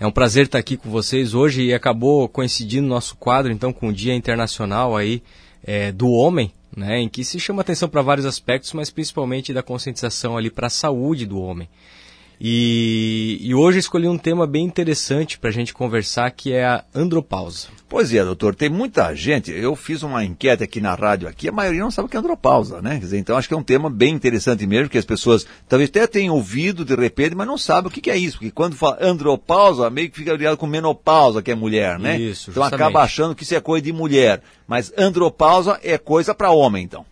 É um prazer estar aqui com vocês hoje e acabou coincidindo nosso quadro então com o Dia Internacional aí é, do Homem, né, em que se chama atenção para vários aspectos, mas principalmente da conscientização ali para a saúde do homem. E, e hoje escolhi um tema bem interessante para a gente conversar, que é a andropausa. Pois é, doutor, tem muita gente, eu fiz uma enquete aqui na rádio aqui, a maioria não sabe o que é andropausa, né? Dizer, então acho que é um tema bem interessante mesmo, que as pessoas talvez até tenham ouvido de repente, mas não sabem o que, que é isso, porque quando fala andropausa, meio que fica ligado com menopausa, que é mulher, né? Isso, Então justamente. acaba achando que isso é coisa de mulher, mas andropausa é coisa para homem, então.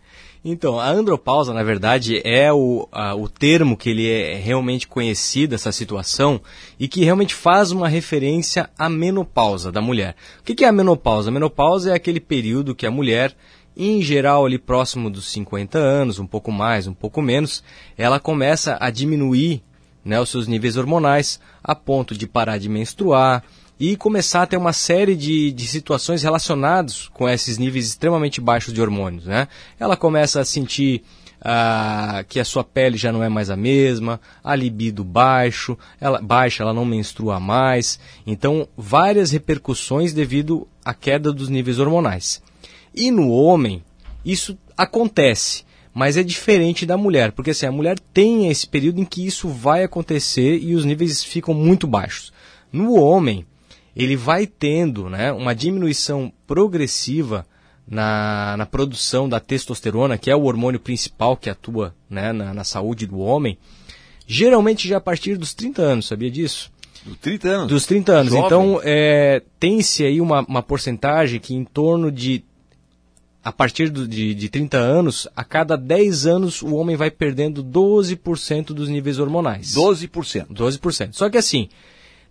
Então, a andropausa, na verdade, é o, a- o termo que ele é realmente conhecido, essa situação, e que realmente faz uma referência à menopausa da mulher. O que, que é a menopausa? A menopausa é aquele período que a mulher, em geral ali próximo dos 50 anos, um pouco mais, um pouco menos, ela começa a diminuir né, os seus níveis hormonais a ponto de parar de menstruar e começar a ter uma série de, de situações relacionadas com esses níveis extremamente baixos de hormônios. Né? Ela começa a sentir ah, que a sua pele já não é mais a mesma, a libido baixo, ela, baixa, ela não menstrua mais. Então, várias repercussões devido à queda dos níveis hormonais. E no homem, isso acontece, mas é diferente da mulher, porque assim, a mulher tem esse período em que isso vai acontecer e os níveis ficam muito baixos. No homem, ele vai tendo né, uma diminuição progressiva na, na produção da testosterona, que é o hormônio principal que atua né, na, na saúde do homem, geralmente já a partir dos 30 anos, sabia disso? Dos 30 anos. Dos 30 anos. Jovem. Então, é, tem-se aí uma, uma porcentagem que em torno de, a partir do- de, de 30 anos, a cada 10 anos o homem vai perdendo 12% dos níveis hormonais. 12%. 12%. Só que assim,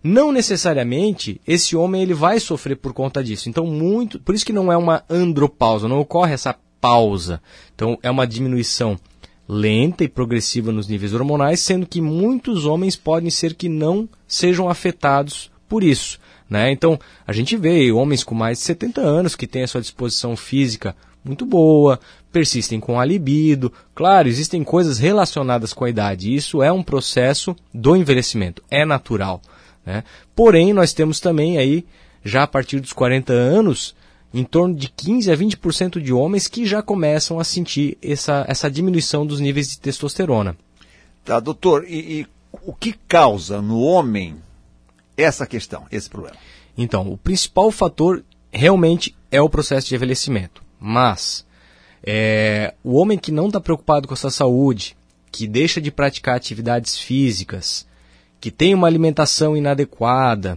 não necessariamente esse homem ele vai sofrer por conta disso. Então, muito, por isso que não é uma andropausa, não ocorre essa pausa. Então, é uma diminuição lenta e progressiva nos níveis hormonais, sendo que muitos homens podem ser que não sejam afetados por isso. Né? Então, a gente vê homens com mais de 70 anos que têm a sua disposição física muito boa, persistem com a libido. Claro, existem coisas relacionadas com a idade. Isso é um processo do envelhecimento, é natural. Né? Porém, nós temos também aí, já a partir dos 40 anos, em torno de 15 a 20% de homens que já começam a sentir essa, essa diminuição dos níveis de testosterona. Tá, doutor, e, e o que causa no homem essa questão, esse problema? Então, o principal fator realmente é o processo de envelhecimento. Mas é, o homem que não está preocupado com a sua saúde, que deixa de praticar atividades físicas, que tem uma alimentação inadequada,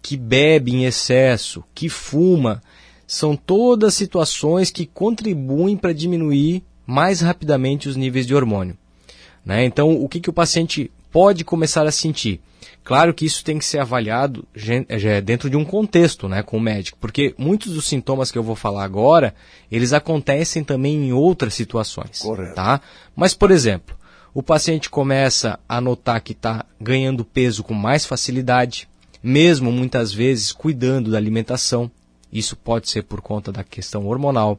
que bebe em excesso, que fuma, são todas situações que contribuem para diminuir mais rapidamente os níveis de hormônio. Né? Então, o que, que o paciente pode começar a sentir? Claro que isso tem que ser avaliado gen- eh, dentro de um contexto né, com o médico, porque muitos dos sintomas que eu vou falar agora, eles acontecem também em outras situações. Correto. Tá? Mas, por exemplo, o paciente começa a notar que está ganhando peso com mais facilidade, mesmo muitas vezes cuidando da alimentação. Isso pode ser por conta da questão hormonal.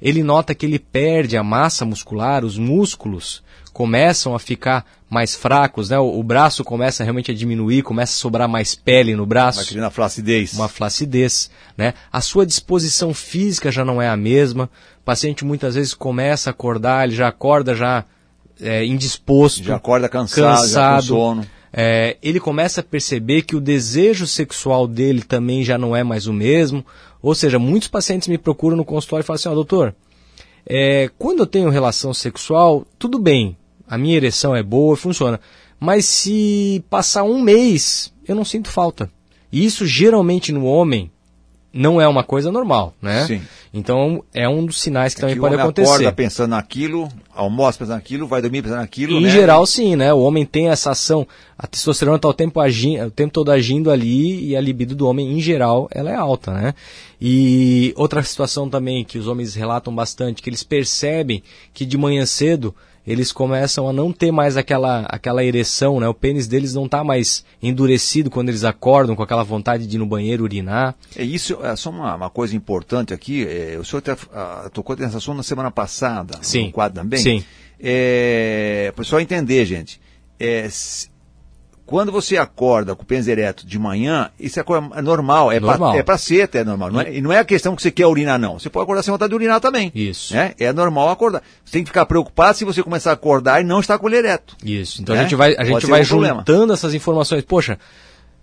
Ele nota que ele perde a massa muscular, os músculos começam a ficar mais fracos, né? O, o braço começa realmente a diminuir, começa a sobrar mais pele no braço Vai criando a flacidez. uma flacidez, né? A sua disposição física já não é a mesma. O paciente muitas vezes começa a acordar, ele já acorda já é, indisposto, Já acorda cansado, já com cansado. sono. É, ele começa a perceber que o desejo sexual dele também já não é mais o mesmo. Ou seja, muitos pacientes me procuram no consultório e falam assim, ó, doutor, é, quando eu tenho relação sexual, tudo bem, a minha ereção é boa, funciona. Mas se passar um mês, eu não sinto falta. E isso geralmente no homem não é uma coisa normal, né? Sim. Então é um dos sinais que também que o pode homem acontecer. acorda pensando naquilo, almoça pensando naquilo, vai dormir pensando naquilo, Em né? geral, sim, né? O homem tem essa ação, a testosterona está o tempo, agindo, o tempo todo agindo ali e a libido do homem, em geral, ela é alta, né? E outra situação também que os homens relatam bastante, que eles percebem que de manhã cedo eles começam a não ter mais aquela, aquela ereção, né? O pênis deles não está mais endurecido quando eles acordam com aquela vontade de ir no banheiro urinar. É isso, é só uma, uma coisa importante aqui. é, o senhor até, ah, tocou nessa assunto na semana passada, Sim. no quadro também. Sim. É, para o pessoal entender, gente. É, Quando você acorda com o pênis ereto de manhã, isso é, é normal, é normal. Pra, é pra ser até normal. Não é, e não é a questão que você quer urinar, não. Você pode acordar sem vontade de urinar também. Isso. Né? É normal acordar. Você tem que ficar preocupado se você começar a acordar e não está com ele ereto. Isso. Então né? a gente vai, a gente vai um juntando problema. essas informações. Poxa,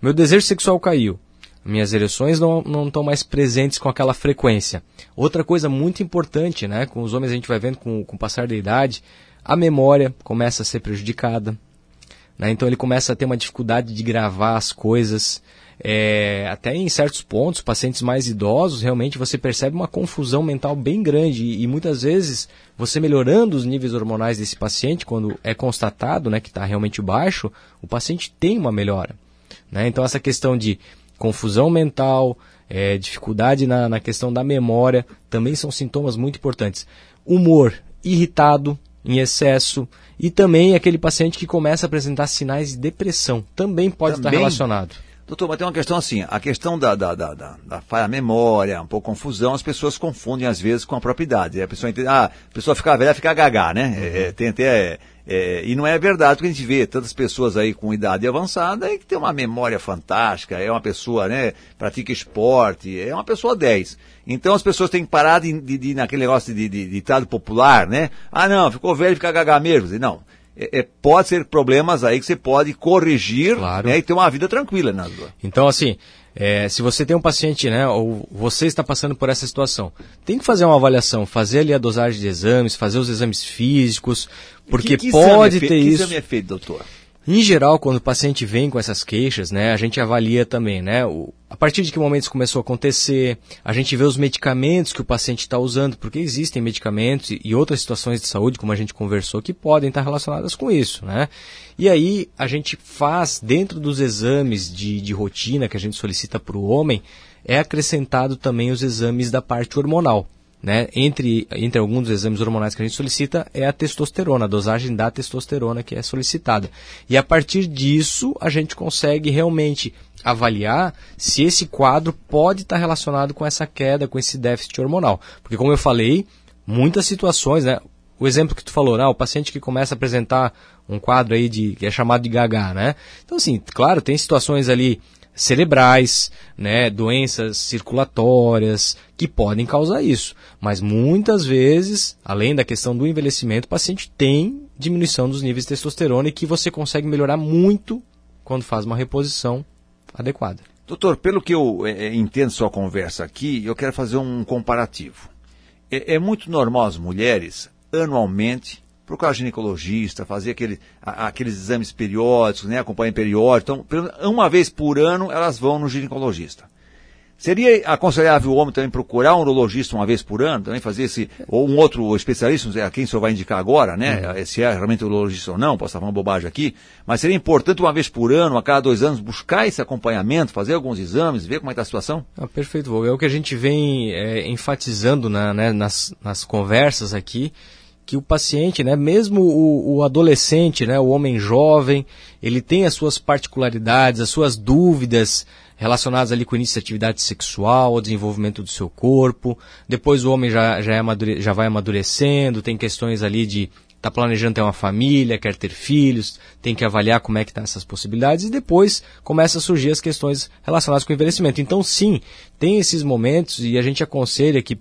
meu desejo sexual caiu. Minhas ereções não, não estão mais presentes com aquela frequência. Outra coisa muito importante, né? Com os homens a gente vai vendo com, com o passar da idade, a memória começa a ser prejudicada. Né? Então ele começa a ter uma dificuldade de gravar as coisas. É, até em certos pontos, pacientes mais idosos, realmente você percebe uma confusão mental bem grande e, e muitas vezes você melhorando os níveis hormonais desse paciente, quando é constatado né, que está realmente baixo, o paciente tem uma melhora. Né? Então essa questão de confusão mental, é, dificuldade na, na questão da memória, também são sintomas muito importantes. Humor irritado, em excesso, e também aquele paciente que começa a apresentar sinais de depressão. Também pode também, estar relacionado. Doutor, mas tem uma questão assim, a questão da, da, da, da, da falha memória, um pouco confusão, as pessoas confundem às vezes com a propriedade. A pessoa entende, ah, a pessoa fica velha, fica gaga, né? Uhum. É, tem até, é, e não é verdade, porque a gente vê tantas pessoas aí com idade avançada e que tem uma memória fantástica, é uma pessoa, né, pratica esporte, é uma pessoa 10. Então as pessoas têm que parar de, de, de naquele negócio de, de, de ditado popular, né? Ah, não, ficou velho, fica gaga mesmo. Não. É, é, pode ser problemas aí que você pode corrigir claro. né, e ter uma vida tranquila, né? Então, assim, é, se você tem um paciente, né, ou você está passando por essa situação, tem que fazer uma avaliação, fazer ali a dosagem de exames, fazer os exames físicos, porque que, que pode ter isso. Que exame é feito, doutor? Em geral, quando o paciente vem com essas queixas, né, a gente avalia também, né, o, a partir de que momento isso começou a acontecer, a gente vê os medicamentos que o paciente está usando, porque existem medicamentos e outras situações de saúde, como a gente conversou, que podem estar relacionadas com isso, né. E aí a gente faz, dentro dos exames de, de rotina que a gente solicita para o homem, é acrescentado também os exames da parte hormonal. Né? Entre, entre alguns dos exames hormonais que a gente solicita é a testosterona, a dosagem da testosterona que é solicitada. E a partir disso a gente consegue realmente avaliar se esse quadro pode estar relacionado com essa queda, com esse déficit hormonal. Porque como eu falei, muitas situações, né? O exemplo que tu falou, né? o paciente que começa a apresentar um quadro aí de que é chamado de GH, né? Então assim, claro, tem situações ali cerebrais, né, doenças circulatórias que podem causar isso. Mas muitas vezes, além da questão do envelhecimento, o paciente tem diminuição dos níveis de testosterona e que você consegue melhorar muito quando faz uma reposição adequada. Doutor, pelo que eu é, entendo sua conversa aqui, eu quero fazer um comparativo. É, é muito normal as mulheres, anualmente, procurar ginecologista, fazer aquele, a, aqueles exames periódicos, né, acompanhar periódico. Então, uma vez por ano elas vão no ginecologista. Seria aconselhável o homem também procurar um urologista uma vez por ano, também fazer esse, ou um outro especialista, a quem o senhor vai indicar agora, né? Uhum. Se é realmente urologista ou não, posso estar falando bobagem aqui, mas seria importante uma vez por ano, a cada dois anos, buscar esse acompanhamento, fazer alguns exames, ver como é está a situação? Ah, perfeito, É o que a gente vem é, enfatizando na, né, nas, nas conversas aqui, que o paciente, né, mesmo o, o, adolescente, né, o homem jovem, ele tem as suas particularidades, as suas dúvidas relacionadas ali com o início da atividade sexual, o desenvolvimento do seu corpo. Depois o homem já, já, é amadure, já vai amadurecendo, tem questões ali de está planejando ter uma família, quer ter filhos, tem que avaliar como é que estão tá essas possibilidades e depois começa a surgir as questões relacionadas com o envelhecimento. Então sim, tem esses momentos e a gente aconselha que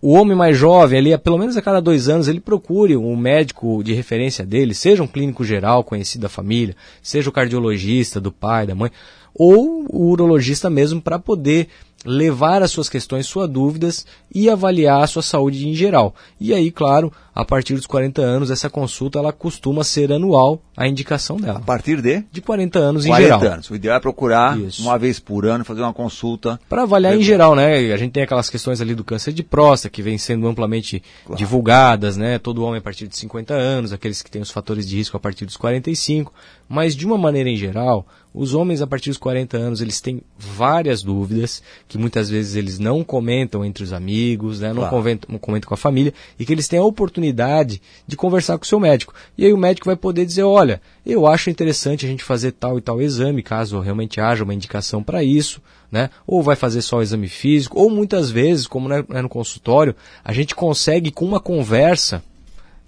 o homem mais jovem, ali, pelo menos a cada dois anos, ele procure um médico de referência dele, seja um clínico geral conhecido da família, seja o cardiologista do pai, da mãe, ou o urologista mesmo para poder levar as suas questões, suas dúvidas e avaliar a sua saúde em geral. E aí, claro, a partir dos 40 anos, essa consulta ela costuma ser anual, a indicação dela. A partir de? De 40 anos 40 em geral. 40 anos. O ideal é procurar Isso. uma vez por ano, fazer uma consulta. Para avaliar em geral, né? A gente tem aquelas questões ali do câncer de próstata, que vem sendo amplamente claro. divulgadas, né? Todo homem a partir de 50 anos, aqueles que têm os fatores de risco a partir dos 45. Mas, de uma maneira em geral, os homens a partir dos 40 anos, eles têm várias dúvidas, que muitas vezes eles não comentam entre os amigos, né? não, claro. comentam, não comentam com a família, e que eles têm a oportunidade de conversar com o seu médico. E aí o médico vai poder dizer, olha, eu acho interessante a gente fazer tal e tal exame, caso realmente haja uma indicação para isso, né? Ou vai fazer só o exame físico, ou muitas vezes, como é no consultório, a gente consegue com uma conversa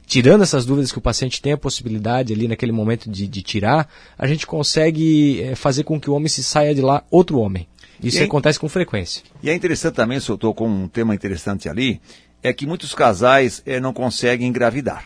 tirando essas dúvidas que o paciente tem a possibilidade ali naquele momento de, de tirar, a gente consegue é, fazer com que o homem se saia de lá outro homem. Isso é- acontece com frequência. E é interessante também, se eu estou com um tema interessante ali, é que muitos casais eh, não conseguem engravidar.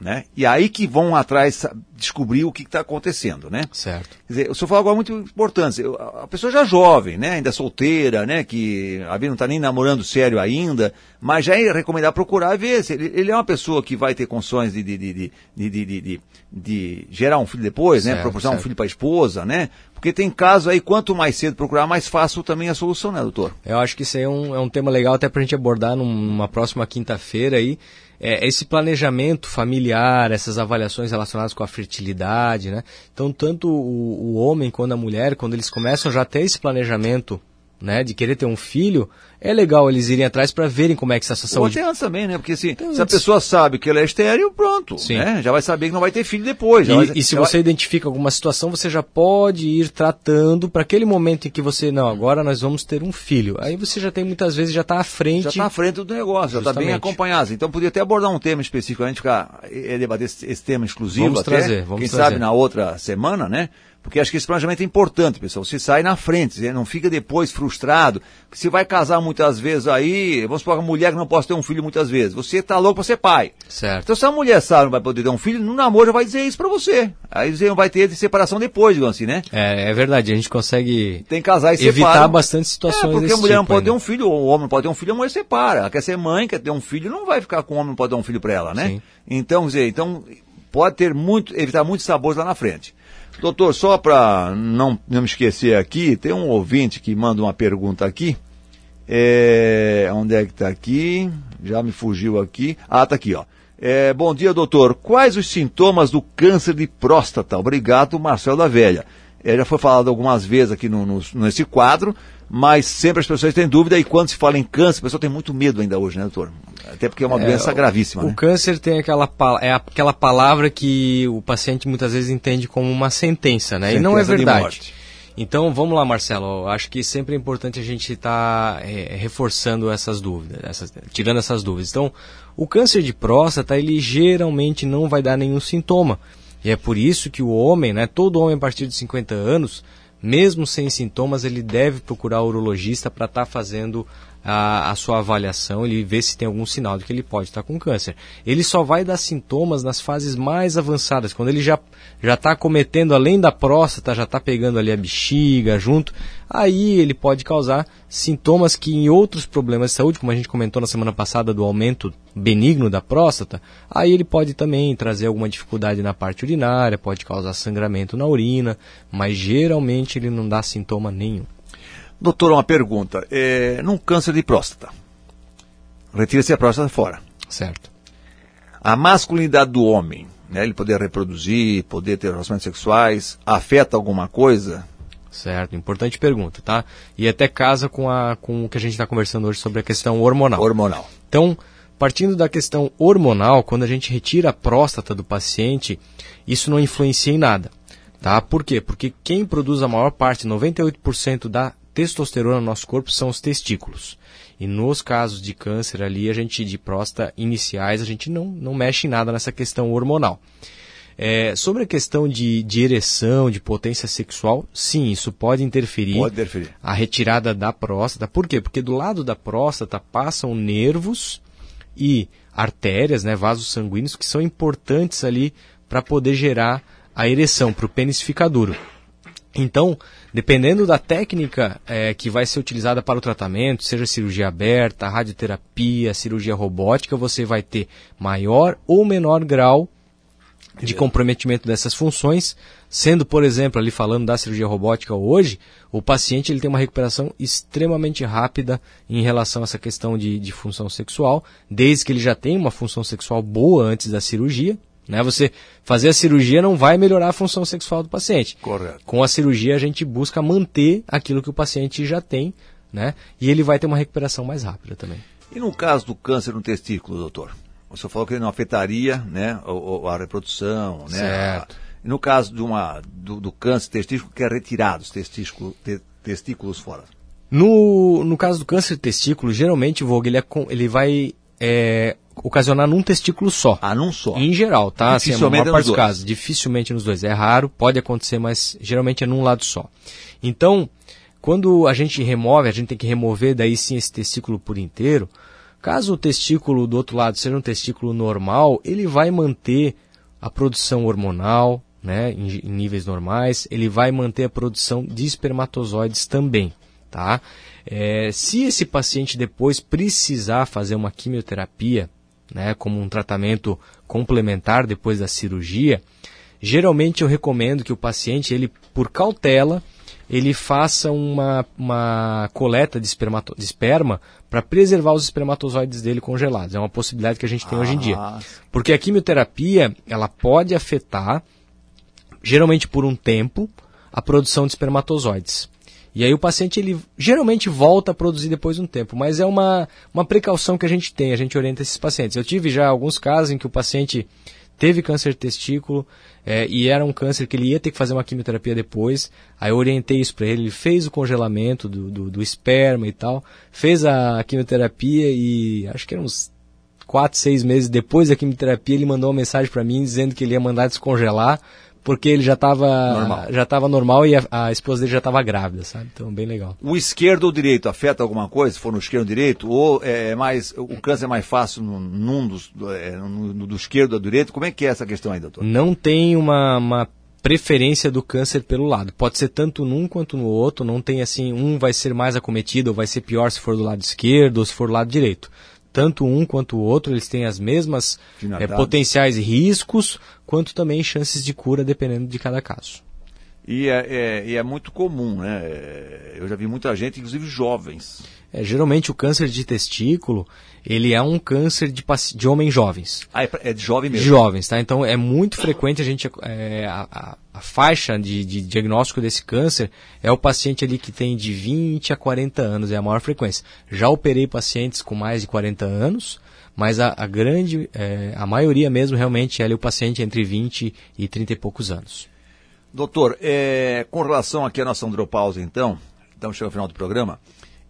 Né? E aí que vão atrás descobrir o que está acontecendo, né? Certo. Quer dizer, o senhor falou algo muito importante. A pessoa já jovem, né? Ainda solteira, né? Que a vida não está nem namorando sério ainda, mas já é recomendar procurar e ver se ele, ele é uma pessoa que vai ter condições de, de, de, de, de, gerar um filho depois, né? Certo, Proporcionar um certo. filho para a esposa, né? Porque tem casos aí, quanto mais cedo procurar, mais fácil também a solução, né, doutor? Eu acho que isso aí é um, é um tema legal até para a gente abordar num- numa próxima quinta-feira aí. É, esse planejamento familiar, essas avaliações relacionadas com a fertilidade, né? Então, tanto o, o homem quanto a mulher, quando eles começam já a ter esse planejamento, né, de querer ter um filho, é legal eles irem atrás para verem como é que está essa Ou saúde. até antes também, né? Porque se, se a pessoa sabe que ela é estéreo, pronto, Sim. né? Já vai saber que não vai ter filho depois. já vai- E, e se você identifica alguma situação, você já pode ir tratando para aquele momento em que você, não, agora nós vamos ter um filho. Aí você já tem muitas vezes, já está à frente. Já está à frente do negócio, já está bem Justamente. acompanhado. Então podia até abordar um tema específico, a gente ficar eh, debater esse, esse tema exclusivo Vamos até, trazer, vamos quem trazer. sabe na outra semana, né? Porque acho que esse planejamento é importante, pessoal. Você sai na frente, você não fica depois frustrado. Se vai casar muitas vezes aí, vamos supor, uma mulher que não pode ter um filho muitas vezes. Você está louco para ser pai. Certo. Então, se a mulher sabe que não vai poder ter um filho, no namoro já vai dizer isso pra você. Aí você vai ter de separação depois, digamos assim, né? É, é verdade, a gente consegue Tem casais que evitar separam. bastante situações É, porque a mulher não tipo pode ter ainda. um filho, ou o homem não pode ter um filho, a mulher separa. Ela quer ser mãe, quer ter um filho, não vai ficar com o homem não pode ter um filho pra ela, né? Sim. Então, quer dizer, então pode ter muito, evitar muitos sabores lá na frente. Doutor, só para não, não me esquecer aqui, tem um ouvinte que manda uma pergunta aqui. É, onde é que está aqui? Já me fugiu aqui. Ah, tá aqui, ó. É, bom dia, doutor. Quais os sintomas do câncer de próstata? Obrigado, Marcelo da Velha. É, já foi falado algumas vezes aqui no, no- nesse quadro, mas sempre as pessoas têm dúvida e quando se fala em câncer, a pessoa tem muito medo ainda hoje, né, doutor? Até porque é uma doença o- gravíssima, O né? câncer tem aquela, é aquela palavra que o paciente muitas vezes entende como uma sentença, né? e não é Sentença de verdade. Então vamos lá, Marcelo. Acho que sempre é importante a gente estar reforçando essas dúvidas, essas- tirando essas dúvidas. Então, o câncer de próstata, ele geralmente não vai dar nenhum sintoma. E é por isso que o homem, né, todo homem a partir de 50 anos, mesmo sem sintomas, ele deve procurar o urologista para estar fazendo a, a sua avaliação, ele ver se tem algum sinal de que ele pode estar com câncer. Ele só vai dar sintomas nas fases mais avançadas, quando ele já já está cometendo além da próstata, já está pegando ali a bexiga junto, aí ele pode causar sintomas que em outros problemas de saúde, como a gente comentou na semana passada do aumento benigno da próstata, aí ele pode também trazer alguma dificuldade na parte urinária, pode causar sangramento na urina, mas geralmente ele não dá sintoma nenhum. Doutor, uma pergunta. É, num câncer de próstata, retira-se a próstata fora. Certo. A masculinidade do homem, né, ele poder reproduzir, poder ter relações sexuais, afeta alguma coisa? Certo, importante pergunta, tá? E até casa com, a, com o que a gente está conversando hoje sobre a questão hormonal. Hormonal. Então, partindo da questão hormonal, quando a gente retira a próstata do paciente, isso não influencia em nada. Tá? Por quê? Porque quem produz a maior parte, 98% da testosterona no nosso corpo são os testículos. E nos casos de câncer ali, a gente de próstata iniciais, a gente não, não mexe em nada nessa questão hormonal. É, sobre a questão de, de ereção, de potência sexual, sim, isso pode interferir Pode interferir. a retirada da próstata. Por quê? Porque do lado da próstata passam nervos e artérias, né, vasos sanguíneos, que são importantes ali para poder gerar a ereção, para o pênis ficar duro. Então, dependendo da técnica eh, que vai ser utilizada para o tratamento, seja cirurgia aberta, radioterapia, cirurgia robótica, você vai ter maior ou menor grau de comprometimento dessas funções, sendo, por exemplo, ali falando da cirurgia robótica hoje, o paciente ele tem uma recuperação extremamente rápida em relação a essa questão de, de função sexual, desde que ele já tenha uma função sexual boa antes da cirurgia. Né? Você fazer a cirurgia não vai melhorar a função sexual do paciente. Correto. Com a cirurgia a gente busca manter aquilo que o paciente já tem, né? E ele vai ter uma recuperação mais rápida também. E no caso do câncer no testículo, doutor? O senhor falou que ele não afetaria né, o- a reprodução, né? Certo. No caso de uma, do, do câncer testículo, que é retirado os testículo, te- testículos fora. No, no caso do câncer de testículo, geralmente, Vogue, ele, é ele vai é, ocasionar num testículo só. Ah, num só. Em geral, tá? Assim, a Dificilmente maior é parte nos dos casos. Dificilmente nos dois. É raro, pode acontecer, mas geralmente é num lado só. Então, quando a gente remove, a gente tem que remover daí sim esse testículo por inteiro. Caso o testículo do outro lado seja um testículo normal, ele vai manter a produção hormonal, né, em, em níveis normais, ele vai manter a produção de espermatozoides também, tá? É, se esse paciente depois precisar fazer uma quimioterapia, né, como um tratamento complementar depois da cirurgia, geralmente eu recomendo que o paciente, ele por cautela, ele faça uma, uma coleta de, espermato, de esperma para preservar os espermatozoides dele congelados. É uma possibilidade que a gente tem hoje em dia. Ah, Porque a quimioterapia, ela pode afetar, geralmente por um tempo, a produção de espermatozoides. E aí o paciente, ele geralmente volta a produzir depois de um tempo, mas é uma, uma precaução que a gente tem, a gente orienta esses pacientes. Eu tive já alguns casos em que o paciente teve câncer de testículo é, e era um câncer que ele ia ter que fazer uma quimioterapia depois. Aí eu orientei isso para ele, ele fez o congelamento do, do, do, esperma e tal, fez a quimioterapia e acho que eram uns 4, 6 meses depois da quimioterapia ele mandou uma mensagem para mim dizendo que ele ia mandar descongelar porque ele já estava normal. já estava normal e a, a, esposa dele já estava grávida, sabe? Então bem legal. O esquerdo ou direito afeta alguma coisa, se for no esquerdo ou direito, ou é mais o câncer é mais fácil no, num dos é, no, no, do esquerdo ou do direito? Como é que é essa questão aí, doutor? Não tem uma, uma preferência do câncer pelo lado. Pode ser tanto num quanto no outro, não tem assim, um vai ser mais acometido ou vai ser pior se for do lado esquerdo ou se for do lado direito tanto um quanto o outro, eles têm as mesmas é, potenciais riscos, quanto também chances de cura, dependendo de cada caso. E é, é, e é, muito comum, né? Eu já vi muita gente, inclusive jovens. É, geralmente o câncer de testículo, ele é um câncer de, de homens jovens. Ah, é de jovem mesmo? De jovens, tá? Então é muito frequente a gente, é, a, a, a, faixa de, de, diagnóstico desse câncer é o paciente ali que tem de 20 a 40 anos, é a maior frequência. Já operei pacientes com mais de 40 anos, mas a, a grande, é, a maioria mesmo realmente é ali o paciente entre 20 e 30 e poucos anos. Doutor, é, com relação aqui à nossa andropausa, então, estamos chegando ao final do programa,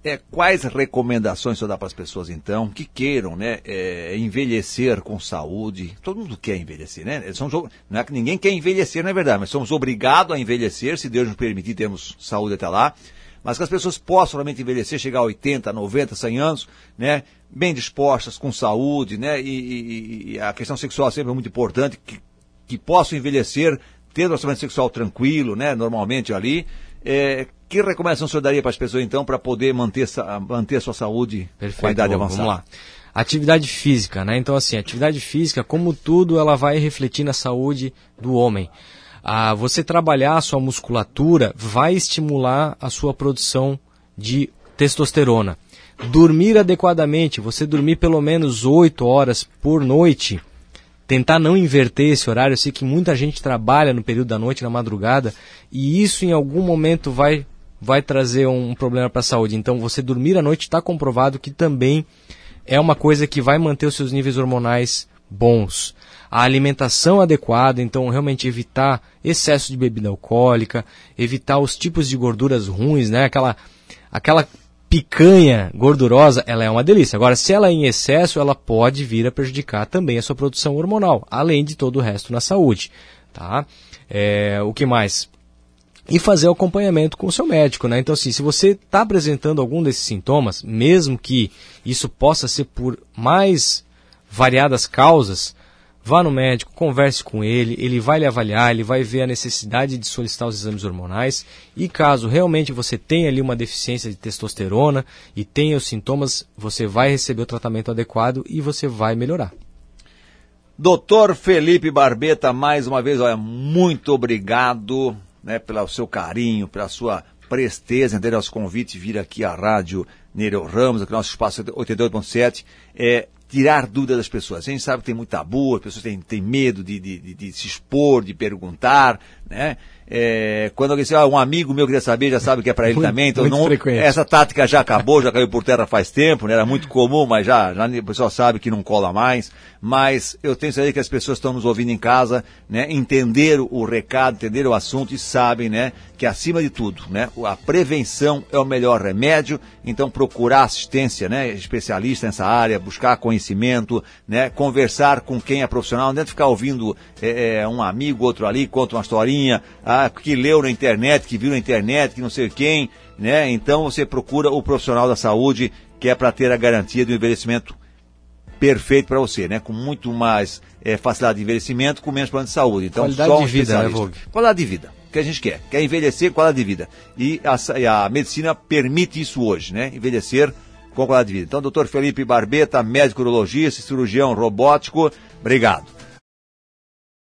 é, quais recomendações senhor dá para as pessoas, então, que queiram né, é, envelhecer com saúde? Todo mundo quer envelhecer, né? Somos, não é que ninguém quer envelhecer, não é verdade, mas somos obrigados a envelhecer, se Deus nos permitir, termos saúde até lá. Mas que as pessoas possam realmente envelhecer, chegar a 80, 90, 100 anos, né? Bem dispostas, com saúde, né? E, e, e a questão sexual sempre é muito importante, que, que possam envelhecer tendo um relacionamento sexual tranquilo, né? Normalmente ali. É, que recomendação o senhor daria para as pessoas, então, para poder manter, manter a sua saúde Perfeito, com a idade vamos avançada? Vamos lá. Atividade física, né? Então, assim, atividade física, como tudo, ela vai refletir na saúde do homem. Ah, você trabalhar a sua musculatura vai estimular a sua produção de testosterona. Dormir adequadamente, você dormir pelo menos 8 horas por noite, tentar não inverter esse horário. Eu sei que muita gente trabalha no período da noite, na madrugada, e isso em algum momento vai, vai trazer um problema para a saúde. Então, você dormir à noite está comprovado que também é uma coisa que vai manter os seus níveis hormonais bons. A alimentação adequada, então realmente evitar excesso de bebida alcoólica, evitar os tipos de gorduras ruins, né? Aquela, aquela picanha gordurosa, ela é uma delícia. Agora, se ela é em excesso, ela pode vir a prejudicar também a sua produção hormonal, além de todo o resto na saúde, tá? É, o que mais? E fazer o acompanhamento com o seu médico, né? Então, assim, se você está apresentando algum desses sintomas, mesmo que isso possa ser por mais variadas causas, vá no médico, converse com ele, ele vai lhe avaliar, ele vai ver a necessidade de solicitar os exames hormonais e caso realmente você tenha ali uma deficiência de testosterona e tenha os sintomas, você vai receber o tratamento adequado e você vai melhorar. Doutor Felipe Barbeta, mais uma vez, olha, muito obrigado né, pelo seu carinho, pela sua presteza, entendeu? Nosso convite vir aqui à Rádio Nereu Ramos, aqui no nosso espaço 88.7, é tirar dúvidas das pessoas. A gente sabe que tem muito tabu, as pessoas têm, têm medo de, de, de, de se expor, de perguntar, né? É, quando alguém diz, ah, um amigo meu queria saber, já sabe que é para ele Muito- também. Então muito não, frequente. essa tática já acabou, já caiu por terra faz tempo, né? Era muito comum, mas já, já o pessoal sabe que não cola mais. Mas eu tenho certeza que as pessoas estão nos ouvindo em casa, né? Entenderam o recado, entenderam o assunto e sabem, né? Que acima de tudo, né? A prevenção é o melhor remédio. Então procurar assistência, né? Especialista nessa área, buscar conhecimento, né? Conversar com quem é profissional, não adianta ficar ouvindo é, é, um amigo, outro ali, conta uma historinha, ah, que leu na internet, que viu na internet, que não sei quem, né? Então você procura o profissional da saúde que é para ter a garantia do envelhecimento perfeito para você, né? Com muito mais eh, facilidade de envelhecimento, com menos problema de saúde. Então, Qualidade só um de vida, né. Vogue? Qualidade de vida, que a gente quer. Quer envelhecer, qualidade de vida. E a, e a medicina permite isso hoje, né? Envelhecer com qualidade de vida. Então, doutor Felipe Barbeta, médico urologista, cirurgião robótico, obrigado.